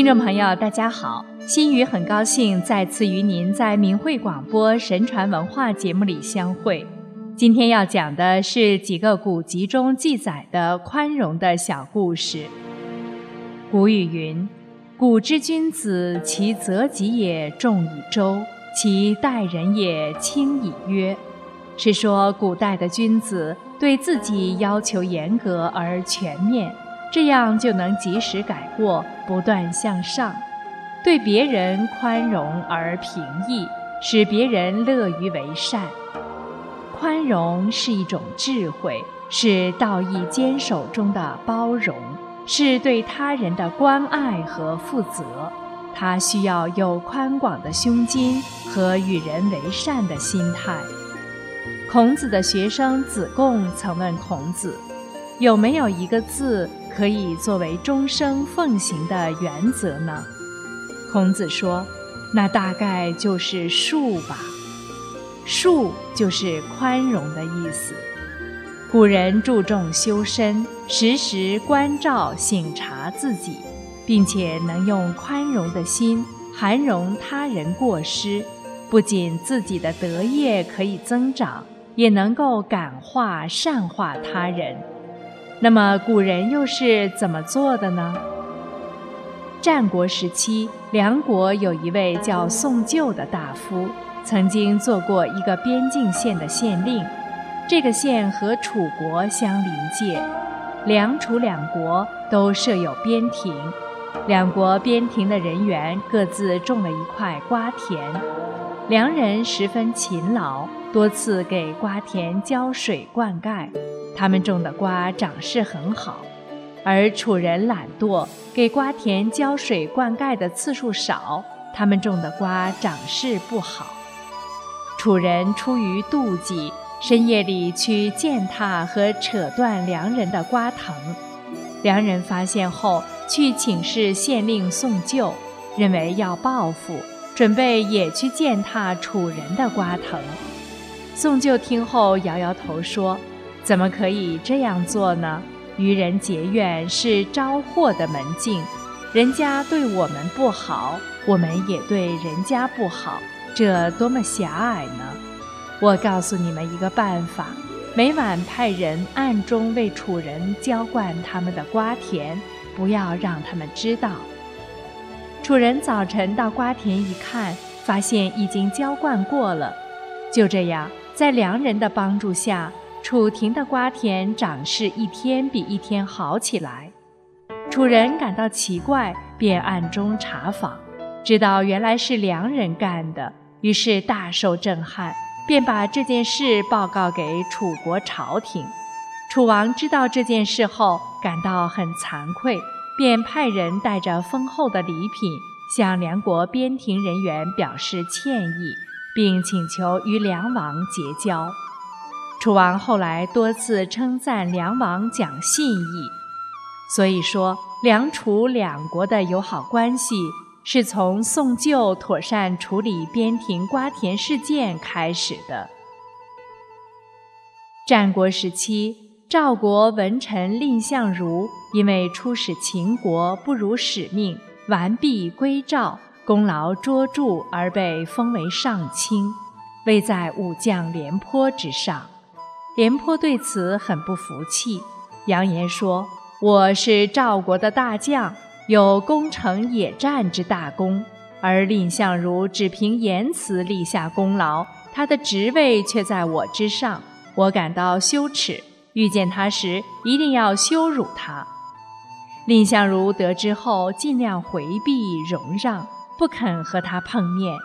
听众朋友，大家好，心雨很高兴再次与您在明慧广播神传文化节目里相会。今天要讲的是几个古籍中记载的宽容的小故事。古语云：“古之君子，其责己也重以周，其待人也轻以约。”是说古代的君子对自己要求严格而全面。这样就能及时改过，不断向上；对别人宽容而平易，使别人乐于为善。宽容是一种智慧，是道义坚守中的包容，是对他人的关爱和负责。他需要有宽广的胸襟和与人为善的心态。孔子的学生子贡曾问孔子：“有没有一个字？”可以作为终生奉行的原则呢？孔子说：“那大概就是恕吧。恕就是宽容的意思。古人注重修身，时时关照省察自己，并且能用宽容的心涵容他人过失，不仅自己的德业可以增长，也能够感化善化他人。”那么古人又是怎么做的呢？战国时期，梁国有一位叫宋旧的大夫，曾经做过一个边境县的县令。这个县和楚国相邻界，梁楚两国都设有边庭。两国边庭的人员各自种了一块瓜田，梁人十分勤劳，多次给瓜田浇水灌溉。他们种的瓜长势很好，而楚人懒惰，给瓜田浇水灌溉的次数少，他们种的瓜长势不好。楚人出于妒忌，深夜里去践踏和扯断良人的瓜藤。良人发现后，去请示县令宋旧，认为要报复，准备也去践踏楚人的瓜藤。宋就听后摇摇头说。怎么可以这样做呢？与人结怨是招祸的门径，人家对我们不好，我们也对人家不好，这多么狭隘呢？我告诉你们一个办法：每晚派人暗中为楚人浇灌他们的瓜田，不要让他们知道。楚人早晨到瓜田一看，发现已经浇灌过了。就这样，在良人的帮助下。楚庭的瓜田长势一天比一天好起来，楚人感到奇怪，便暗中查访，知道原来是良人干的，于是大受震撼，便把这件事报告给楚国朝廷。楚王知道这件事后，感到很惭愧，便派人带着丰厚的礼品向梁国边庭人员表示歉意，并请求与梁王结交。楚王后来多次称赞梁王讲信义，所以说梁楚两国的友好关系是从宋旧妥善处理边庭瓜田事件开始的。战国时期，赵国文臣蔺相如因为出使秦国不辱使命，完璧归赵，功劳卓著，而被封为上卿，位在武将廉颇之上。廉颇对此很不服气，扬言说：“我是赵国的大将，有攻城野战之大功，而蔺相如只凭言辞立下功劳，他的职位却在我之上，我感到羞耻。遇见他时，一定要羞辱他。”蔺相如得知后，尽量回避容让，不肯和他碰面。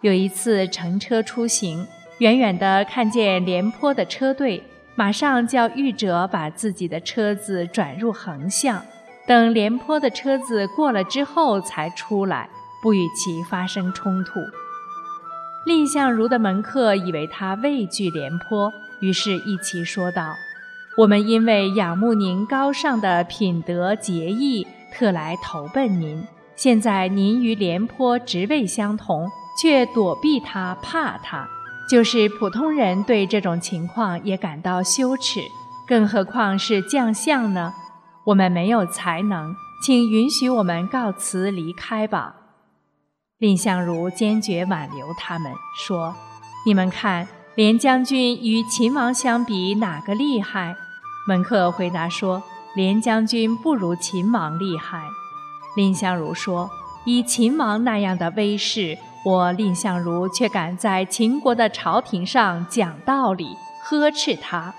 有一次乘车出行。远远地看见廉颇的车队，马上叫御者把自己的车子转入横向，等廉颇的车子过了之后才出来，不与其发生冲突。蔺相如的门客以为他畏惧廉颇，于是一齐说道：“我们因为仰慕您高尚的品德节义，特来投奔您。现在您与廉颇职位相同，却躲避他，怕他。”就是普通人对这种情况也感到羞耻，更何况是将相呢？我们没有才能，请允许我们告辞离开吧。”蔺相如坚决挽留他们，说：“你们看，廉将军与秦王相比，哪个厉害？”门客回答说：“廉将军不如秦王厉害。”蔺相如说：“以秦王那样的威势，我蔺相如却敢在秦国的朝廷上讲道理，呵斥他。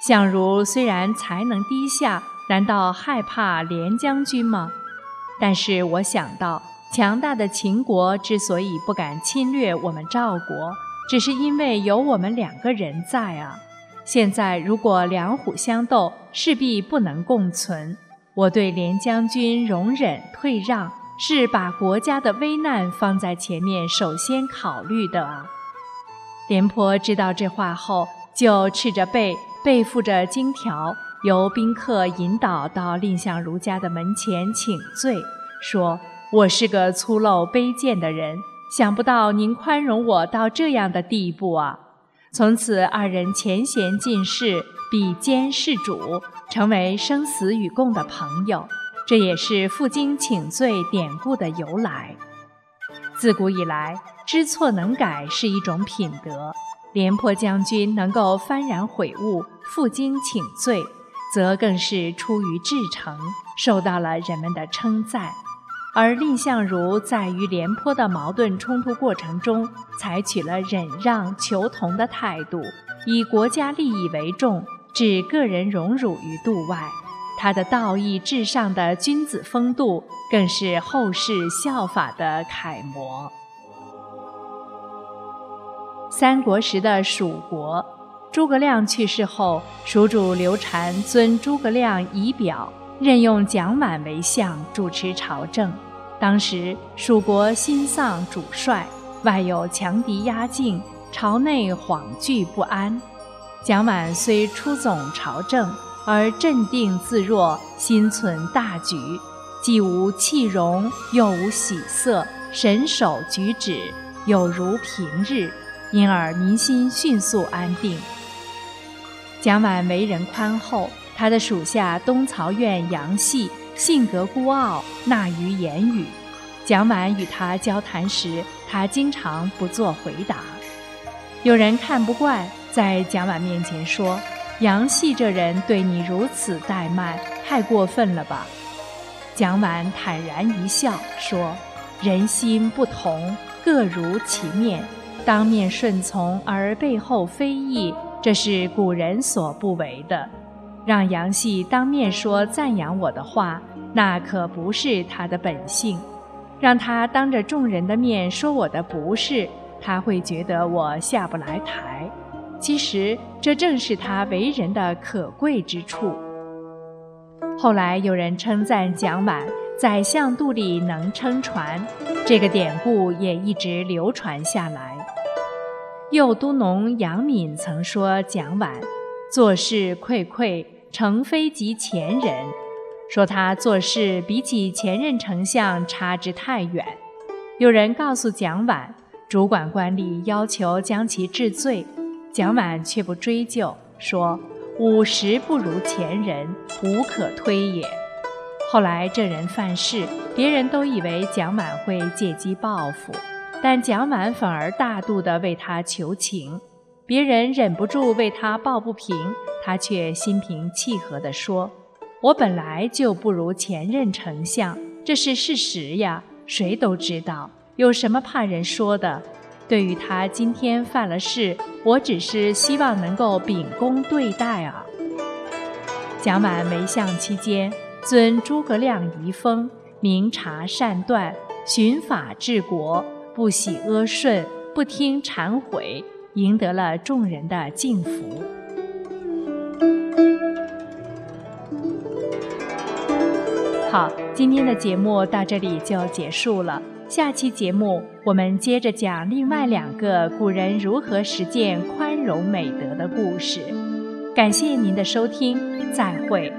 相如虽然才能低下，难道害怕廉将军吗？但是我想到，强大的秦国之所以不敢侵略我们赵国，只是因为有我们两个人在啊。”现在如果两虎相斗，势必不能共存。我对连将军容忍退让，是把国家的危难放在前面，首先考虑的。廉颇知道这话后，就赤着背，背负着荆条，由宾客引导到蔺相如家的门前请罪，说：“我是个粗陋卑贱的人，想不到您宽容我到这样的地步啊。”从此，二人前贤尽释，比肩事主，成为生死与共的朋友。这也是负荆请罪典故的由来。自古以来，知错能改是一种品德。廉颇将军能够幡然悔悟、负荆请罪，则更是出于至诚，受到了人们的称赞。而蔺相如在与廉颇的矛盾冲突过程中，采取了忍让求同的态度，以国家利益为重，置个人荣辱于度外。他的道义至上的君子风度，更是后世效法的楷模。三国时的蜀国，诸葛亮去世后，蜀主刘禅尊诸葛亮仪表。任用蒋琬为相，主持朝政。当时蜀国新丧主帅，外有强敌压境，朝内惶惧不安。蒋琬虽出总朝政，而镇定自若，心存大局，既无气容，又无喜色，神手举止有如平日，因而民心迅速安定。蒋琬为人宽厚。他的属下东曹院杨戏性格孤傲，纳于言语。蒋琬与他交谈时，他经常不做回答。有人看不惯，在蒋琬面前说：“杨戏这人对你如此怠慢，太过分了吧？”蒋琬坦然一笑，说：“人心不同，各如其面。当面顺从而背后非议，这是古人所不为的。”让杨戏当面说赞扬我的话，那可不是他的本性；让他当着众人的面说我的不是，他会觉得我下不来台。其实这正是他为人的可贵之处。后来有人称赞蒋琬“宰相肚里能撑船”，这个典故也一直流传下来。右都农杨敏曾说蒋琬。做事愧愧，程非及前人。说他做事比起前任丞相差之太远。有人告诉蒋琬，主管官吏要求将其治罪，蒋琬却不追究，说五十不如前人，无可推也。后来这人犯事，别人都以为蒋琬会借机报复，但蒋琬反而大度地为他求情。别人忍不住为他抱不平，他却心平气和地说：“我本来就不如前任丞相，这是事实呀，谁都知道，有什么怕人说的？对于他今天犯了事，我只是希望能够秉公对待啊。”蒋琬为相期间，尊诸葛亮遗风，明察善断，循法治国，不喜阿顺，不听谗毁。赢得了众人的敬服。好，今天的节目到这里就结束了。下期节目我们接着讲另外两个古人如何实践宽容美德的故事。感谢您的收听，再会。